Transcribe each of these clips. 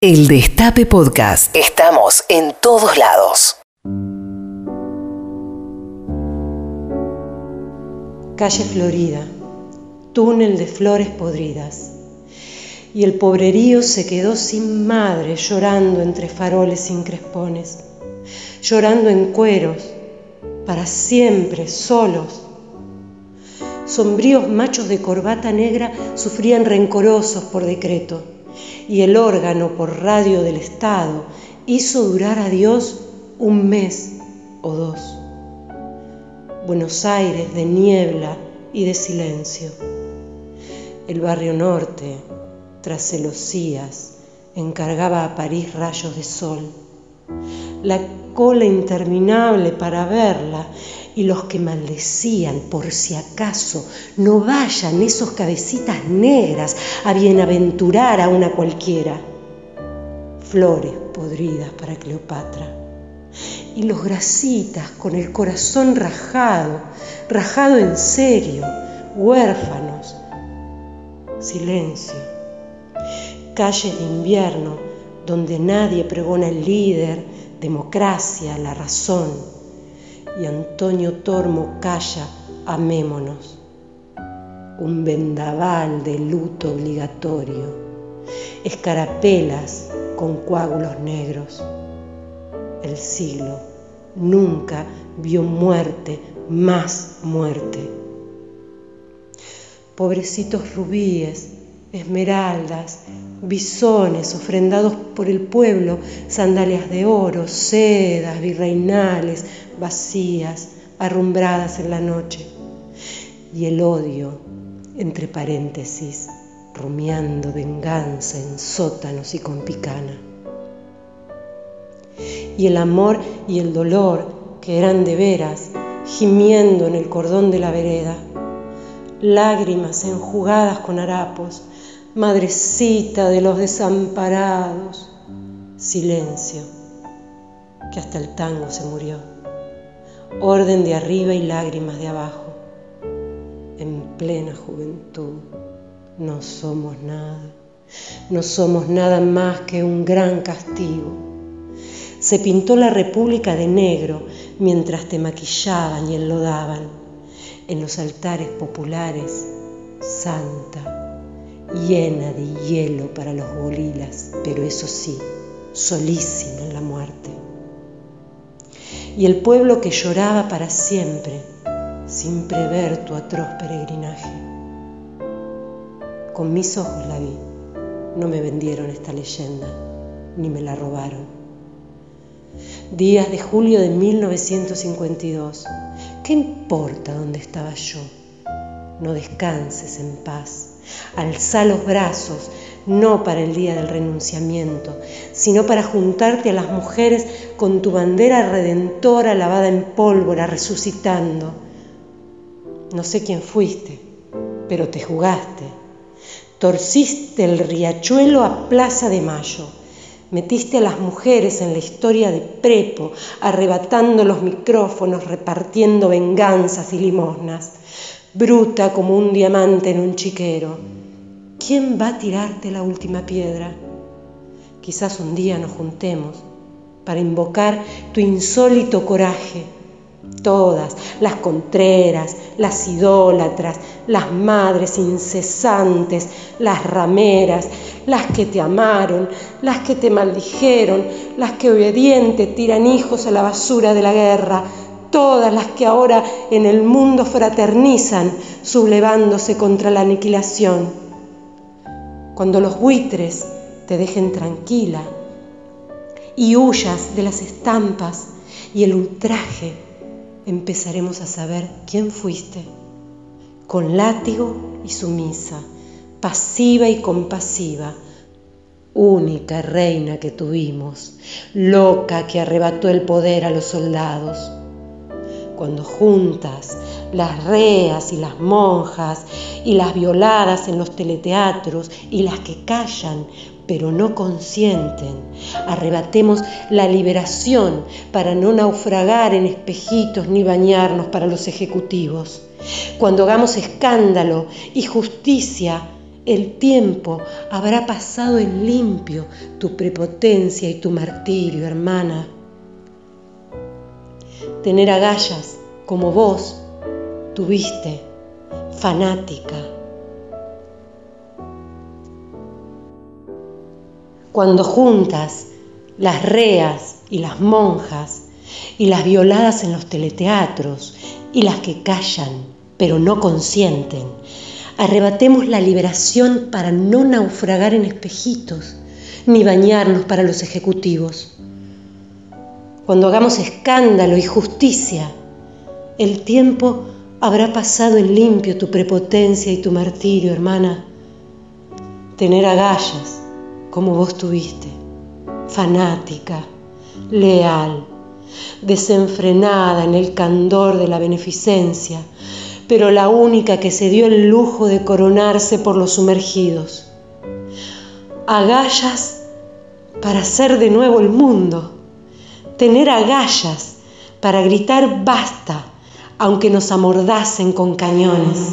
El Destape Podcast. Estamos en todos lados. Calle Florida, túnel de flores podridas. Y el pobrerío se quedó sin madre, llorando entre faroles sin crespones, llorando en cueros, para siempre, solos. Sombríos machos de corbata negra sufrían rencorosos por decreto y el órgano por radio del Estado hizo durar a Dios un mes o dos. Buenos Aires de niebla y de silencio. El barrio norte, tras celosías, encargaba a París rayos de sol. Cola interminable para verla y los que maldecían por si acaso no vayan esos cabecitas negras a bienaventurar a una cualquiera. Flores podridas para Cleopatra. Y los grasitas con el corazón rajado, rajado en serio, huérfanos. Silencio. Calles de invierno donde nadie pregona el líder, democracia, la razón y Antonio Tormo calla, amémonos. Un vendaval de luto obligatorio, escarapelas con coágulos negros. El siglo nunca vio muerte, más muerte. Pobrecitos rubíes, esmeraldas, bisones ofrendados por el pueblo, sandalias de oro, sedas virreinales, vacías, arrumbradas en la noche, y el odio, entre paréntesis, rumiando venganza en sótanos y con picana. Y el amor y el dolor, que eran de veras, gimiendo en el cordón de la vereda, lágrimas enjugadas con harapos, madrecita de los desamparados, silencio, que hasta el tango se murió, orden de arriba y lágrimas de abajo, en plena juventud, no somos nada, no somos nada más que un gran castigo. Se pintó la República de negro mientras te maquillaban y enlodaban en los altares populares, santa llena de hielo para los gorilas, pero eso sí, solísima en la muerte. Y el pueblo que lloraba para siempre, sin prever tu atroz peregrinaje. Con mis ojos la vi, no me vendieron esta leyenda, ni me la robaron. Días de julio de 1952, ¿qué importa dónde estaba yo? No descanses en paz Alza los brazos, no para el día del renunciamiento, sino para juntarte a las mujeres con tu bandera redentora lavada en pólvora, resucitando. No sé quién fuiste, pero te jugaste. Torciste el riachuelo a Plaza de Mayo. Metiste a las mujeres en la historia de Prepo, arrebatando los micrófonos, repartiendo venganzas y limosnas bruta como un diamante en un chiquero. ¿Quién va a tirarte la última piedra? Quizás un día nos juntemos para invocar tu insólito coraje. Todas, las contreras, las idólatras, las madres incesantes, las rameras, las que te amaron, las que te maldijeron, las que obediente tiran hijos a la basura de la guerra, todas las que ahora en el mundo fraternizan, sublevándose contra la aniquilación. Cuando los buitres te dejen tranquila y huyas de las estampas y el ultraje, empezaremos a saber quién fuiste, con látigo y sumisa, pasiva y compasiva, única reina que tuvimos, loca que arrebató el poder a los soldados cuando juntas las reas y las monjas y las violadas en los teleteatros y las que callan pero no consienten, arrebatemos la liberación para no naufragar en espejitos ni bañarnos para los ejecutivos. Cuando hagamos escándalo y justicia El tiempo habrá pasado en limpio tu prepotencia y tu martirio, hermana. Tener agallas como vos tuviste, fanática. Cuando juntas las reas y las monjas y las violadas en los teleteatros y las que callan pero no consienten, arrebatemos la liberación para no naufragar en espejitos ni bañarnos para los ejecutivos. Cuando hagamos escándalo y justicia, el tiempo habrá pasado en limpio tu prepotencia y tu martirio, hermana. Tener agallas como vos tuviste, fanática, leal, desenfrenada en el candor de la beneficencia, pero la única que se dio el lujo de coronarse por los sumergidos. Agallas para hacer de nuevo el mundo, tener agallas para gritar basta, aunque nos amordasen con cañones.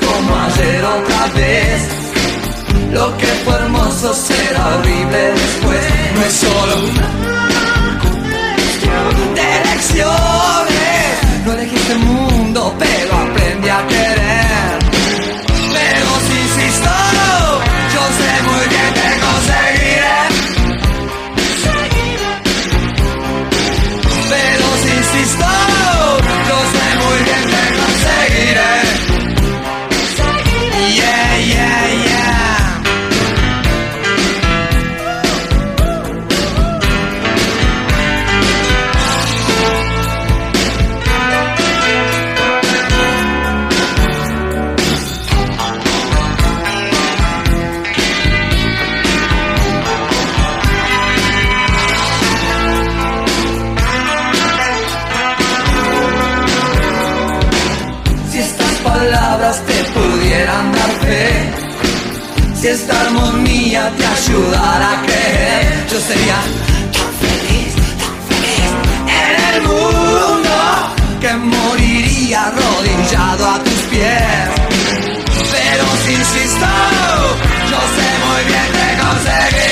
como ayer otra vez. Lo que fue hermoso será horrible después. No es solo una cuestión elección. palabras te pudieran dar fe, si esta armonía te ayudara a creer, yo sería tan feliz, tan feliz en el mundo que moriría arrodillado a tus pies. Pero si insisto, yo sé muy bien de conseguir.